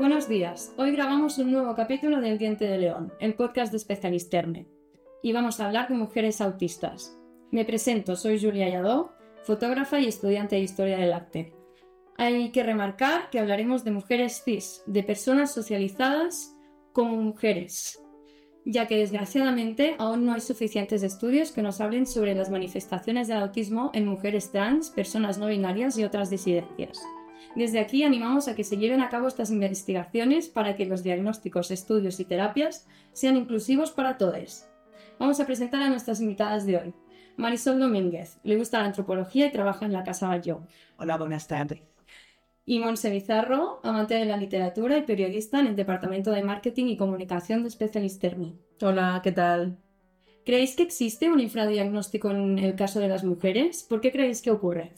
Buenos días, hoy grabamos un nuevo capítulo del Diente de León, el podcast de Especialisterne, y vamos a hablar de mujeres autistas. Me presento, soy Julia Yadó, fotógrafa y estudiante de Historia del Arte. Hay que remarcar que hablaremos de mujeres cis, de personas socializadas como mujeres, ya que desgraciadamente aún no hay suficientes estudios que nos hablen sobre las manifestaciones del autismo en mujeres trans, personas no binarias y otras disidencias. Desde aquí animamos a que se lleven a cabo estas investigaciones para que los diagnósticos, estudios y terapias sean inclusivos para todos. Vamos a presentar a nuestras invitadas de hoy. Marisol Domínguez, le gusta la antropología y trabaja en la Casa Batlló. Hola, buenas tardes. Y Monse Bizarro, amante de la literatura y periodista en el Departamento de Marketing y Comunicación de Specialistermi. Hola, ¿qué tal? ¿Creéis que existe un infradiagnóstico en el caso de las mujeres? ¿Por qué creéis que ocurre?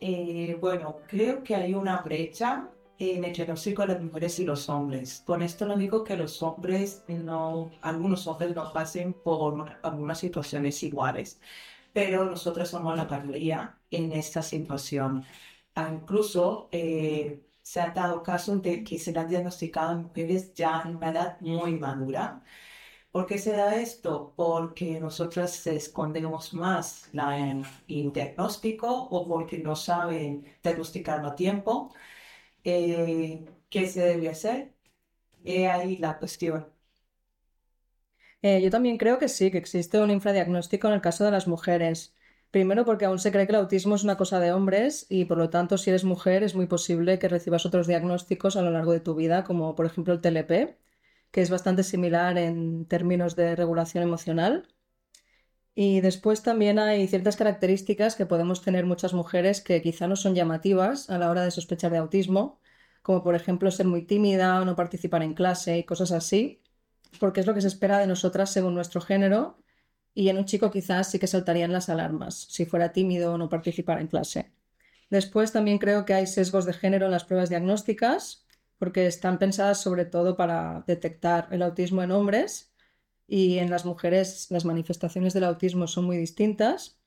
Eh, bueno, creo que hay una brecha en el diagnóstico de las mujeres y los hombres. Con esto no digo que los hombres, no, algunos hombres no pasen por algunas situaciones iguales, pero nosotros somos la mayoría en esta situación. Ah, incluso eh, se han dado casos de que se han diagnosticado mujeres ya en una edad muy madura. ¿Por qué se da esto? Porque nosotras escondemos más la, el diagnóstico o porque no saben diagnosticarlo a tiempo. Eh, ¿Qué se debe hacer? Es ahí la cuestión. Eh, yo también creo que sí, que existe un infradiagnóstico en el caso de las mujeres. Primero porque aún se cree que el autismo es una cosa de hombres y por lo tanto si eres mujer es muy posible que recibas otros diagnósticos a lo largo de tu vida, como por ejemplo el TLP, que es bastante similar en términos de regulación emocional. Y después también hay ciertas características que podemos tener muchas mujeres que quizá no son llamativas a la hora de sospechar de autismo, como por ejemplo ser muy tímida o no participar en clase y cosas así, porque es lo que se espera de nosotras según nuestro género y en un chico quizás sí que saltarían las alarmas si fuera tímido o no participara en clase. Después también creo que hay sesgos de género en las pruebas diagnósticas porque están pensadas sobre todo para detectar el autismo en hombres y en las mujeres las manifestaciones del autismo son muy distintas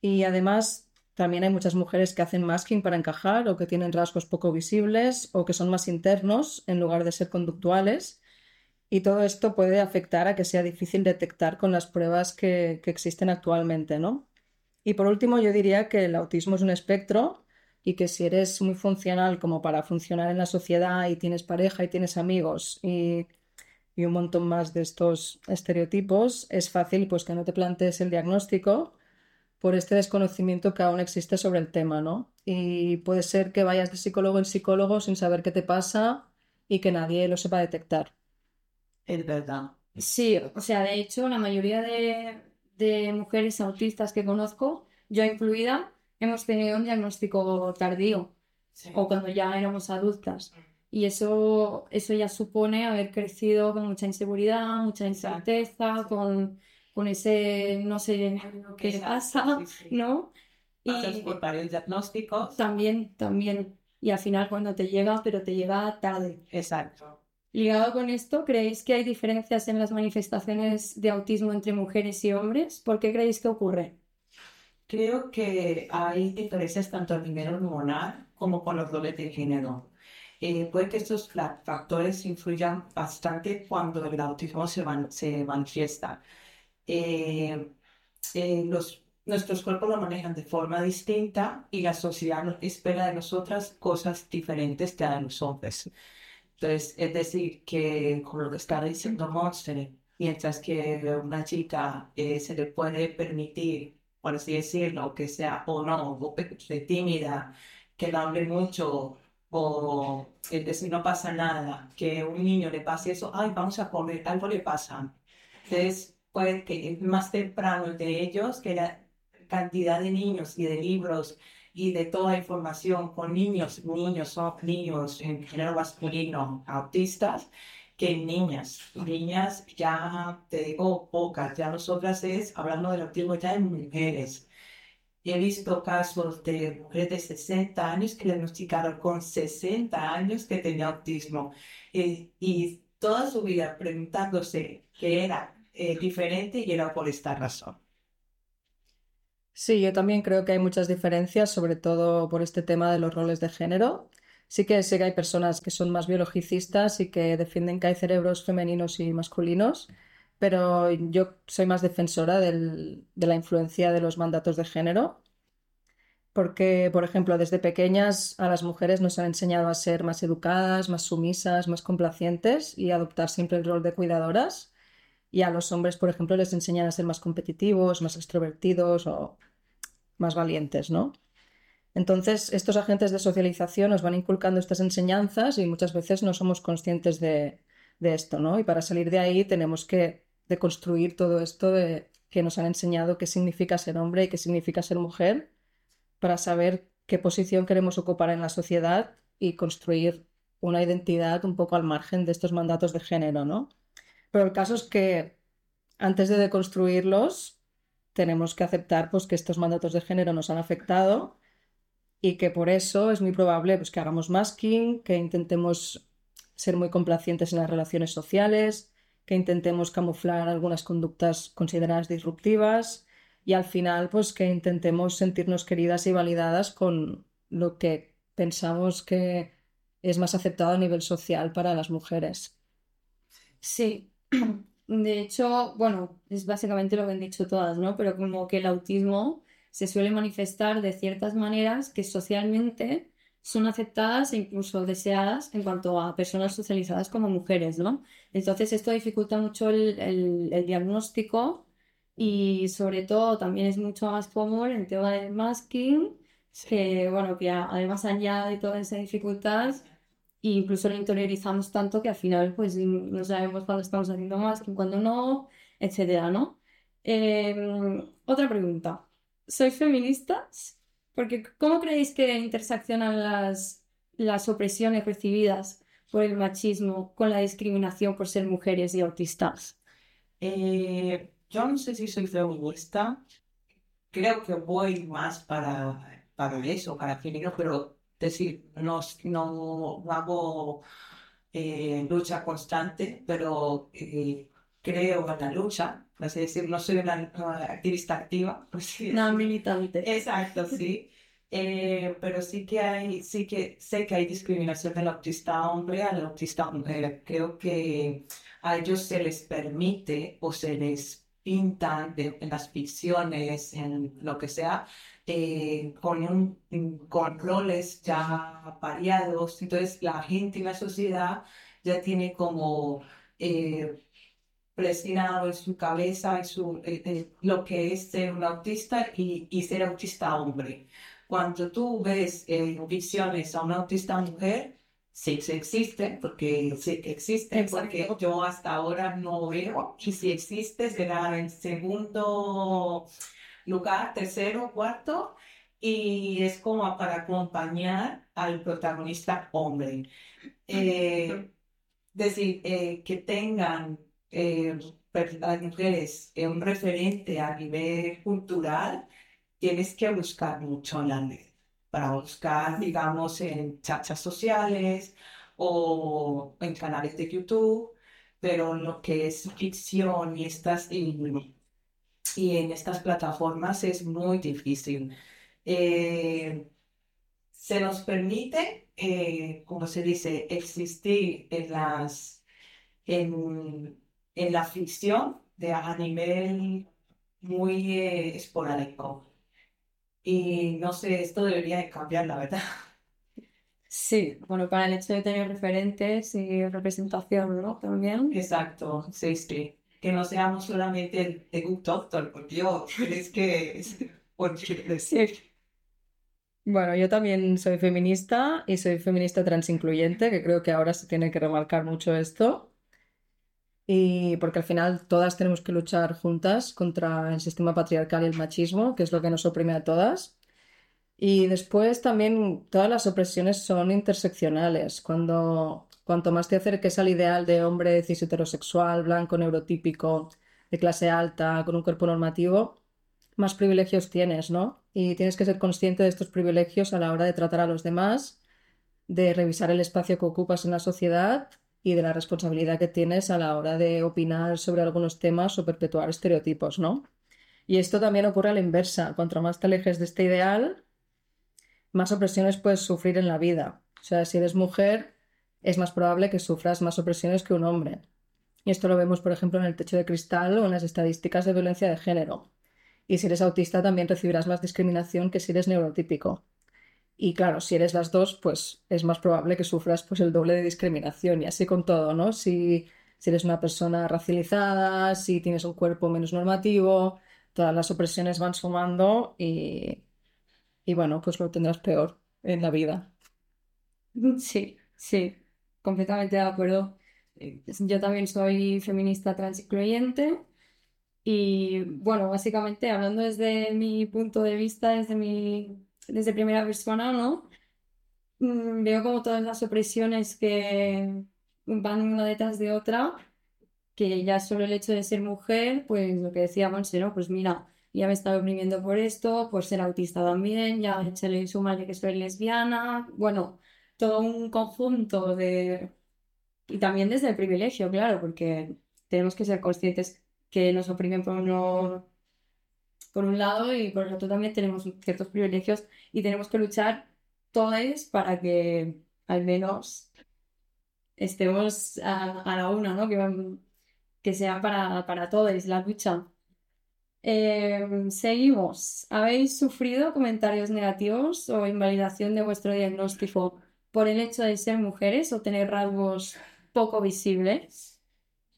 y además también hay muchas mujeres que hacen masking para encajar o que tienen rasgos poco visibles o que son más internos en lugar de ser conductuales y todo esto puede afectar a que sea difícil detectar con las pruebas que, existen actualmente, ¿no? Y por último, yo diría que el autismo es un espectro y que si eres muy funcional como para funcionar en la sociedad y tienes pareja y tienes amigos y, y, un montón más de estos estereotipos, es fácil pues que no te plantees el diagnóstico por este desconocimiento que aún existe sobre el tema, ¿no? Y puede ser que vayas de psicólogo en psicólogo sin saber qué te pasa y que nadie lo sepa detectar es verdad. Sí, o sea, de hecho, la mayoría de, mujeres autistas que conozco, yo incluida, hemos tenido un diagnóstico tardío o cuando ya éramos adultas. Y eso, eso ya supone haber crecido con mucha inseguridad, mucha incerteza, con, con ese no sé qué pasa, ¿no? Y por varios diagnósticos. También, también. Y al final cuando te llega, pero te llega tarde. Exacto. Ligado con esto, ¿creéis que hay diferencias en las manifestaciones de autismo entre mujeres y hombres? ¿Por qué creéis que ocurre? Creo que hay diferencias tanto a nivel hormonal como con los roles de género. Eh, puede que estos factores influyan bastante cuando el autismo se, se manifiesta. Eh, eh, los, nuestros cuerpos lo manejan de forma distinta y la sociedad espera de nosotras cosas diferentes que a los hombres. Entonces, es decir, que como lo que está diciendo Monster, mientras que una chica eh, se le puede permitir, por así decirlo, que sea o no, o que tímida, que no hable mucho, o es decir, no pasa nada, que un niño le pase eso, ay, vamos a comer, algo le pasa. Entonces, puede que más temprano de ellos que la cantidad de niños y de libros y de toda información con niños, niños niños en género masculino autistas, que niñas. Niñas ya, te digo, pocas. Ya nosotras es, hablando del autismo ya en mujeres. He visto casos de mujeres de 60 años que diagnosticaron con 60 años que tenía autismo y, y toda su vida preguntándose qué era eh, diferente y era por esta razón. Sí, yo también creo que hay muchas diferencias, sobre todo por este tema de los roles de género. Sí que sé que hay personas que son más biologicistas y que defienden que hay cerebros femeninos y masculinos, pero yo soy más defensora del- de la influencia de los mandatos de género, porque, por ejemplo, desde pequeñas a las mujeres nos han enseñado a ser más educadas, más sumisas, más complacientes y adoptar siempre el rol de cuidadoras. Y a los hombres, por ejemplo, les enseñan a ser más competitivos, más extrovertidos o más valientes, ¿no? Entonces, estos agentes de socialización nos van inculcando estas enseñanzas y muchas veces no somos conscientes de, de esto, ¿no? Y para salir de ahí tenemos que deconstruir todo esto de, que nos han enseñado qué significa ser hombre y qué significa ser mujer para saber qué posición queremos ocupar en la sociedad y construir una identidad un poco al margen de estos mandatos de género, ¿no? Pero el caso es que antes de deconstruirlos, tenemos que aceptar pues, que estos mandatos de género nos han afectado y que por eso es muy probable pues, que hagamos masking, que intentemos ser muy complacientes en las relaciones sociales, que intentemos camuflar algunas conductas consideradas disruptivas y al final pues que intentemos sentirnos queridas y validadas con lo que pensamos que es más aceptado a nivel social para las mujeres. Sí, de hecho, bueno, es básicamente lo que han dicho todas, ¿no? Pero como que el autismo se suele manifestar de ciertas maneras que socialmente son aceptadas e incluso deseadas en cuanto a personas socializadas como mujeres, ¿no? Entonces esto dificulta mucho el, el- el diagnóstico y sobre todo también es mucho más común el tema del masking, que bueno, que además añade toda esa dificultad e incluso lo interiorizamos tanto que al final pues no sabemos cuándo estamos haciendo masking, cuándo no, etcétera, ¿no? Em, otra pregunta. ¿Sois feministas? Porque ¿cómo creéis que interseccionan las, las opresiones recibidas por el machismo con la discriminación por ser mujeres y autistas? Eh, yo no sé si soy feminista, creo que voy más para, para eso, para género, pero decir, no, no hago eh, lucha constante, pero eh, creo en la lucha, por así decir, no soy una, una activista activa, así No, militante. Exacto, sí. Eh, pero sí que hay, sí que sé que hay discriminación del autista hombre al autista mujer. Creo que a ellos se les permite o se les pinta de- en las ficciones, en lo que sea, eh, con, un, con roles ya variados. Entonces la gente y la sociedad ya tiene como eh, predestinado en su cabeza en su, eh, eh, lo que es ser un autista y, y ser autista hombre. Cuando tú ves eh, en visiones a una autista mujer, sí, sí existe, porque sí existe, porque yo hasta ahora no veo, y si existe será en segundo lugar, tercero, cuarto, y es como para acompañar al protagonista hombre. Eh, decir, eh, que tengan eh, las mujeres eh, un referente a nivel cultural, tienes que buscar mucho en la red, para buscar, digamos, en chachas sociales o en canales de YouTube, pero lo que es ficción y estas y, y en estas plataformas es muy difícil. Eh, se nos permite, eh, como se dice, existir en las, en, en la ficción de a nivel muy eh, esporádico. Y no sé, esto debería de cambiar, la verdad. Sí, bueno, para el hecho de tener referentes y representación, ¿no? También. Exacto, sí, sí. Que no seamos solamente el The Good Doctor, porque yo, es que es porque decir. Bueno, yo también soy feminista y soy feminista transincluyente, que creo que ahora se tiene que remarcar mucho esto. Y porque al final todas tenemos que luchar juntas contra el sistema patriarcal y el machismo, que es lo que nos oprime a todas. Y después también todas las opresiones son interseccionales. Cuando, cuanto más te acerques al ideal de hombre cis heterosexual, blanco, neurotípico, de clase alta, con un cuerpo normativo, más privilegios tienes, ¿no? Y tienes que ser consciente de estos privilegios a la hora de tratar a los demás, de revisar el espacio que ocupas en la sociedad y de la responsabilidad que tienes a la hora de opinar sobre algunos temas o perpetuar estereotipos, ¿no? Y esto también ocurre a la inversa. Cuanto más te alejes de este ideal, más opresiones puedes sufrir en la vida. O sea, si eres mujer, es más probable que sufras más opresiones que un hombre. Y esto lo vemos, por ejemplo, en el techo de cristal o en las estadísticas de violencia de género. Y si eres autista también recibirás más discriminación que si eres neurotípico. Y claro, si eres las dos, pues es más probable que sufras pues, el doble de discriminación. Y así con todo, ¿no? Si, si eres una persona racializada, si tienes un cuerpo menos normativo, todas las opresiones van sumando y, y bueno, pues lo tendrás peor en la vida. Sí, sí, completamente de acuerdo. Eh, Yo también soy feminista transincluyente y bueno, básicamente hablando desde mi punto de vista, desde mi, desde primera persona, ¿no? Mm, Veo como todas las opresiones que van una detrás de otra, que ya solo el hecho de ser mujer, pues lo que decía ¿no? Pues mira, ya me estaba oprimiendo por esto, por ser autista también, ya se le suma que soy lesbiana, bueno, todo un conjunto de... Y también desde el privilegio, claro, porque tenemos que ser conscientes que nos oprimen por uno, por un lado y por el otro también tenemos ciertos privilegios y tenemos que luchar todos para que al menos estemos a, la una, ¿no? Que, que sea para, para todos la lucha. Eh, seguimos. ¿Habéis sufrido comentarios negativos o invalidación de vuestro diagnóstico por el hecho de ser mujeres o tener rasgos poco visibles?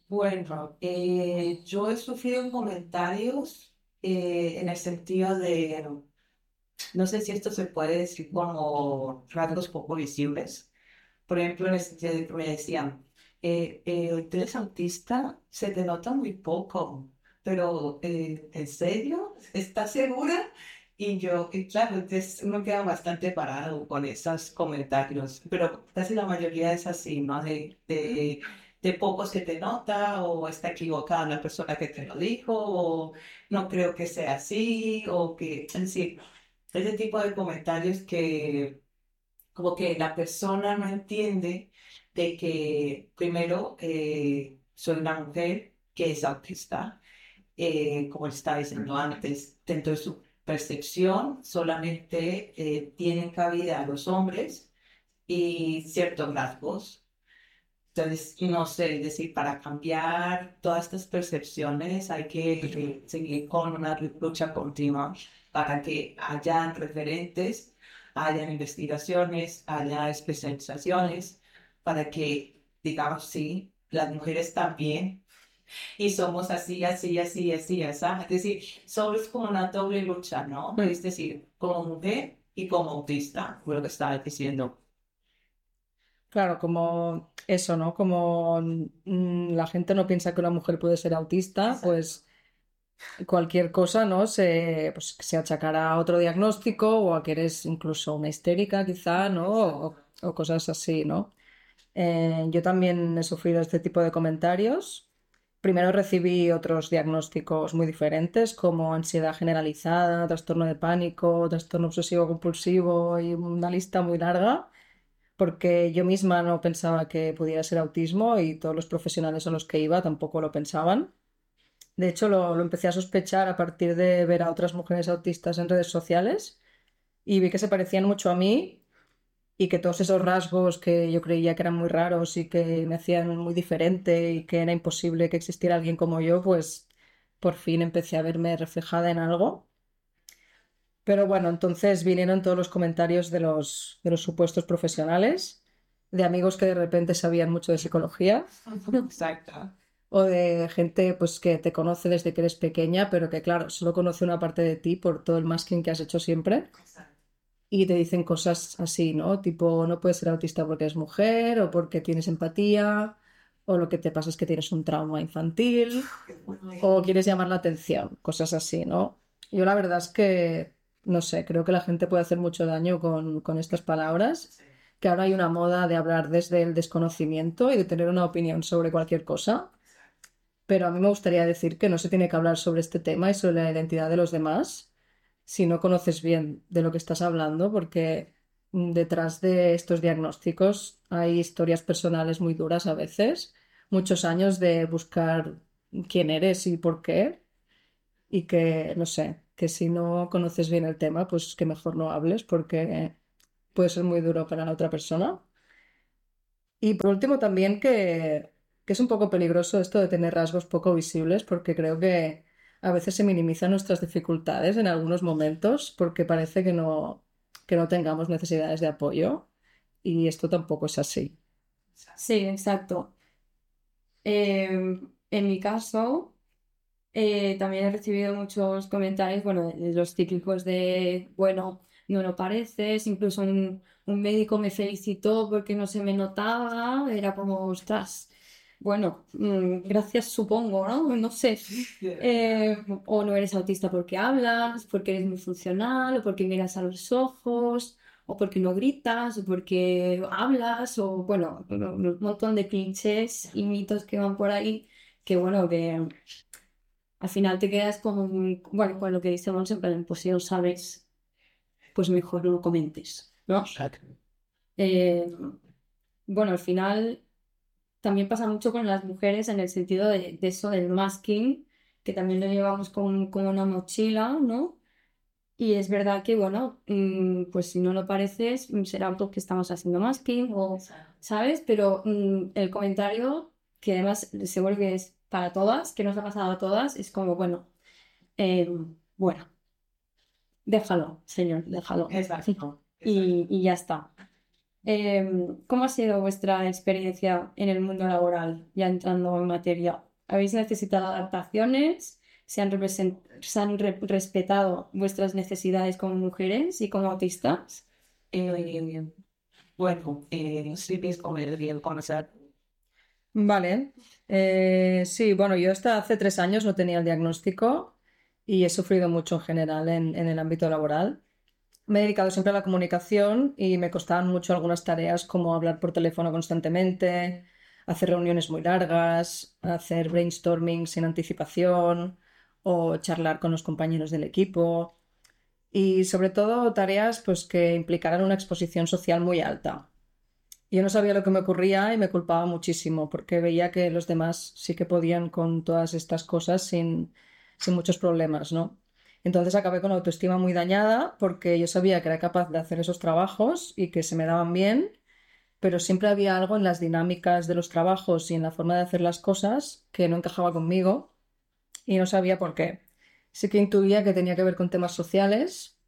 Bueno, eh, yo he sufrido comentarios eh, en el sentido de, no sé si esto se puede decir como rasgos poco visibles. Por ejemplo, en el sentido de que me decían, eh, eh, tú eres autista, se te nota muy poco, pero eh, ¿en serio? ¿Estás segura? Y yo, y claro, entonces uno queda bastante parado con esos comentarios, pero casi la mayoría es así, ¿no? De, de, de poco se te nota, o está equivocada la persona que te lo dijo, o no creo que sea así, o que, en sí, ese tipo de comentarios que como que la persona no entiende de que primero eh, soy una mujer que es autista, eh, como estaba diciendo antes, dentro de su percepción solamente eh, tienen cabida los hombres y ciertos rasgos. Entonces, no sé, es decir, para cambiar todas estas percepciones hay que eh, seguir con una lucha continua para que hayan referentes, hayan investigaciones, haya especializaciones, para que, digamos, sí, las mujeres también, y somos así, así, así, así, así. Es decir, solo es como una doble lucha, ¿no? Es decir, como mujer y como autista, lo que estaba diciendo. Claro, como eso, ¿no? Como mm, la gente no piensa que una mujer puede ser autista, Exacto. pues cualquier cosa, ¿no? Se, pues, se achacará a otro diagnóstico o a que eres incluso una histérica, quizá, ¿no? O, o cosas así, ¿no? Eh, yo también he sufrido este tipo de comentarios. Primero recibí otros diagnósticos muy diferentes, como ansiedad generalizada, trastorno de pánico, trastorno obsesivo compulsivo y una lista muy larga, porque yo misma no pensaba que pudiera ser autismo y todos los profesionales a los que iba tampoco lo pensaban. De hecho, lo, lo empecé a sospechar a partir de ver a otras mujeres autistas en redes sociales y vi que se parecían mucho a mí y que todos esos rasgos que yo creía que eran muy raros y que me hacían muy diferente y que era imposible que existiera alguien como yo, pues por fin empecé a verme reflejada en algo. Pero bueno, entonces vinieron todos los comentarios de los, de los supuestos profesionales, de amigos que de repente sabían mucho de psicología Exacto. o de gente pues que te conoce desde que eres pequeña, pero que claro, solo conoce una parte de ti por todo el masking que has hecho siempre y te dicen cosas así, ¿no? Tipo, no puedes ser autista porque eres mujer o porque tienes empatía o lo que te pasa es que tienes un trauma infantil o quieres llamar la atención, cosas así, ¿no? Yo la verdad es que, no sé, creo que la gente puede hacer mucho daño con, con estas palabras, que ahora hay una moda de hablar desde el desconocimiento y de tener una opinión sobre cualquier cosa, pero a mí me gustaría decir que no se tiene que hablar sobre este tema y sobre la identidad de los demás si no conoces bien de lo que estás hablando, porque mm, detrás de estos diagnósticos hay historias personales muy duras a veces, muchos años de buscar quién eres y por qué, y que, no sé, que si no conoces bien el tema, pues que mejor no hables, porque puede ser muy duro para la otra persona. Y por último también que, que es un poco peligroso esto de tener rasgos poco visibles porque creo que a veces se minimizan nuestras dificultades en algunos momentos porque parece que no, que no tengamos necesidades de apoyo y esto tampoco es así. Sí, exacto. Em, en mi caso, eh, también he recibido muchos comentarios, bueno, de los cíclicos de, bueno, no lo pareces, incluso un, un médico me felicitó porque no se me notaba, era como, ostras, bueno, mm, gracias supongo, ¿no? No sé. Eh, o no eres autista porque hablas, porque eres muy funcional, o porque miras a los ojos, o porque no gritas, o porque hablas, o bueno, un montón de clichés y mitos que van por ahí, que bueno, que al final te quedas con, bueno, con lo que decimos siempre, pues si no sabes, pues mejor no lo comentes, ¿no? Eh, bueno, al final también pasa mucho con las mujeres en el sentido de, eso del masking, que también lo llevamos con, con, una mochila, ¿no? Y es verdad que, bueno, mm, pues si no lo pareces, mm, será porque estamos haciendo masking, o, ¿sabes? Pero mm, el comentario, que además seguro que es para todas, que nos ha pasado a todas, es como, bueno, eh, bueno, déjalo, señor, déjalo. Exacto. Y, y ya está. Em, ¿cómo ha sido vuestra experiencia en el mundo laboral, ya entrando en materia? ¿Habéis necesitado adaptaciones? ¿Se han, respetado vuestras necesidades como mujeres y como autistas? Eh, bueno, eh, sí, bien conocer. Vale, eh, sí, bueno, yo hasta hace tres años no tenía el diagnóstico y he sufrido mucho en general en el ámbito laboral. Me he dedicado siempre a la comunicación y me costaban mucho algunas tareas como hablar por teléfono constantemente, hacer reuniones muy largas, hacer brainstorming sin anticipación o charlar con los compañeros del equipo. Y sobre todo tareas pues que implicaran una exposición social muy alta. Yo no sabía lo que me ocurría y me culpaba muchísimo porque veía que los demás sí que podían con todas estas cosas sin, sin muchos problemas, ¿no? Entonces acabé con autoestima muy dañada porque yo sabía que era capaz de hacer esos trabajos y que se me daban bien, pero siempre había algo en las dinámicas de los trabajos y en la forma de hacer las cosas que no encajaba conmigo y no sabía por qué. Sí que intuía que tenía que ver con temas sociales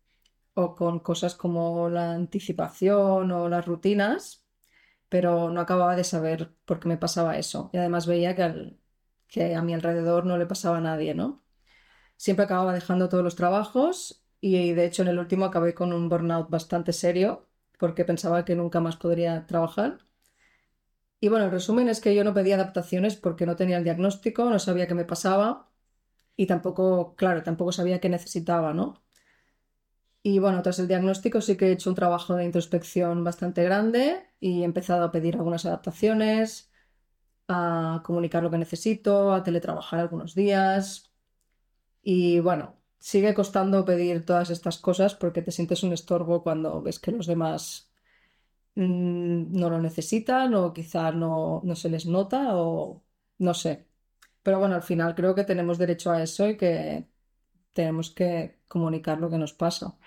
o con cosas como la anticipación o las rutinas, pero no acababa de saber por qué me pasaba eso. Y además veía que, que a mi alrededor no le pasaba a nadie, ¿no? siempre acababa dejando todos los trabajos y de hecho en el último acabé con un burnout bastante serio porque pensaba que nunca más podría trabajar. Y bueno, el resumen es que yo no pedía adaptaciones porque no tenía el diagnóstico, no sabía qué me pasaba y tampoco, claro, tampoco sabía qué necesitaba, ¿no? Y bueno, tras el diagnóstico sí que he hecho un trabajo de introspección bastante grande y he empezado a pedir algunas adaptaciones, a comunicar lo que necesito, a teletrabajar algunos días, y bueno, sigue costando pedir todas estas cosas porque te sientes un estorbo cuando ves que los demás mm, no lo necesitan o quizá no, no se les nota o no sé. Pero bueno, al final creo que tenemos derecho a eso y que tenemos que comunicar lo que nos pasa.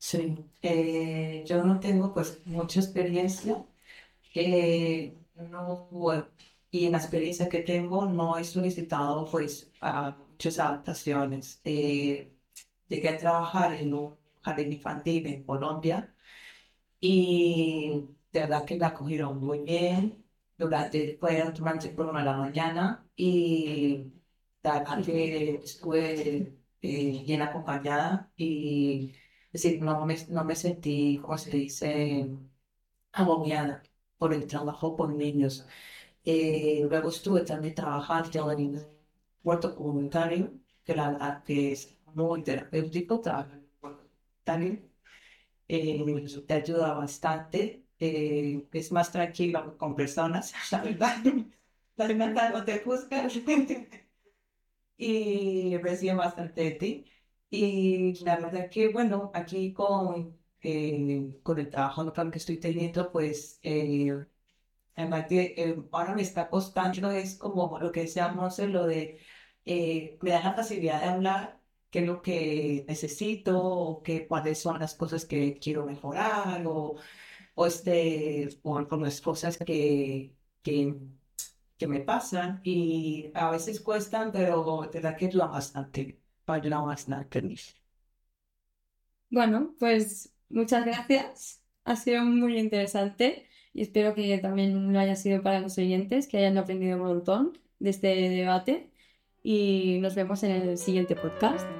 Sí, eh, yo no tengo pues mucha experiencia. Eh, no, y en la experiencia que tengo no he solicitado pues a muchas adaptaciones. Eh, llegué a trabajar en un jardín infantil en Colombia y de verdad que la acogieron muy bien. Durante, fueron durante por una de la mañana y de verdad que estuve eh, bien acompañada y es decir, no me, no me sentí, como se dice, agobiada por el trabajo con niños. Eh, luego estuve también trabajando en un huerto comunitario, que la que es muy terapéutico, en eh, te ayuda bastante, eh, es más tranquilo con personas, la verdad, la verdad no te juzga y recibe bastante de ti. Y la verdad que, bueno, aquí con, con el trabajo local que estoy teniendo, pues Además que eh, ahora me está costando, es como lo que decíamos, lo de, eh, me da la facilidad de hablar qué es lo que necesito, o qué, cuáles son las cosas que quiero mejorar, o, o, este, o con las cosas que, que, me pasan. Y a veces cuestan, pero te da que ayuda bastante, bastante. Bueno, pues muchas gracias. Ha sido muy interesante y espero que también lo haya sido para los oyentes, que hayan aprendido un montón de este debate y nos vemos en el siguiente podcast.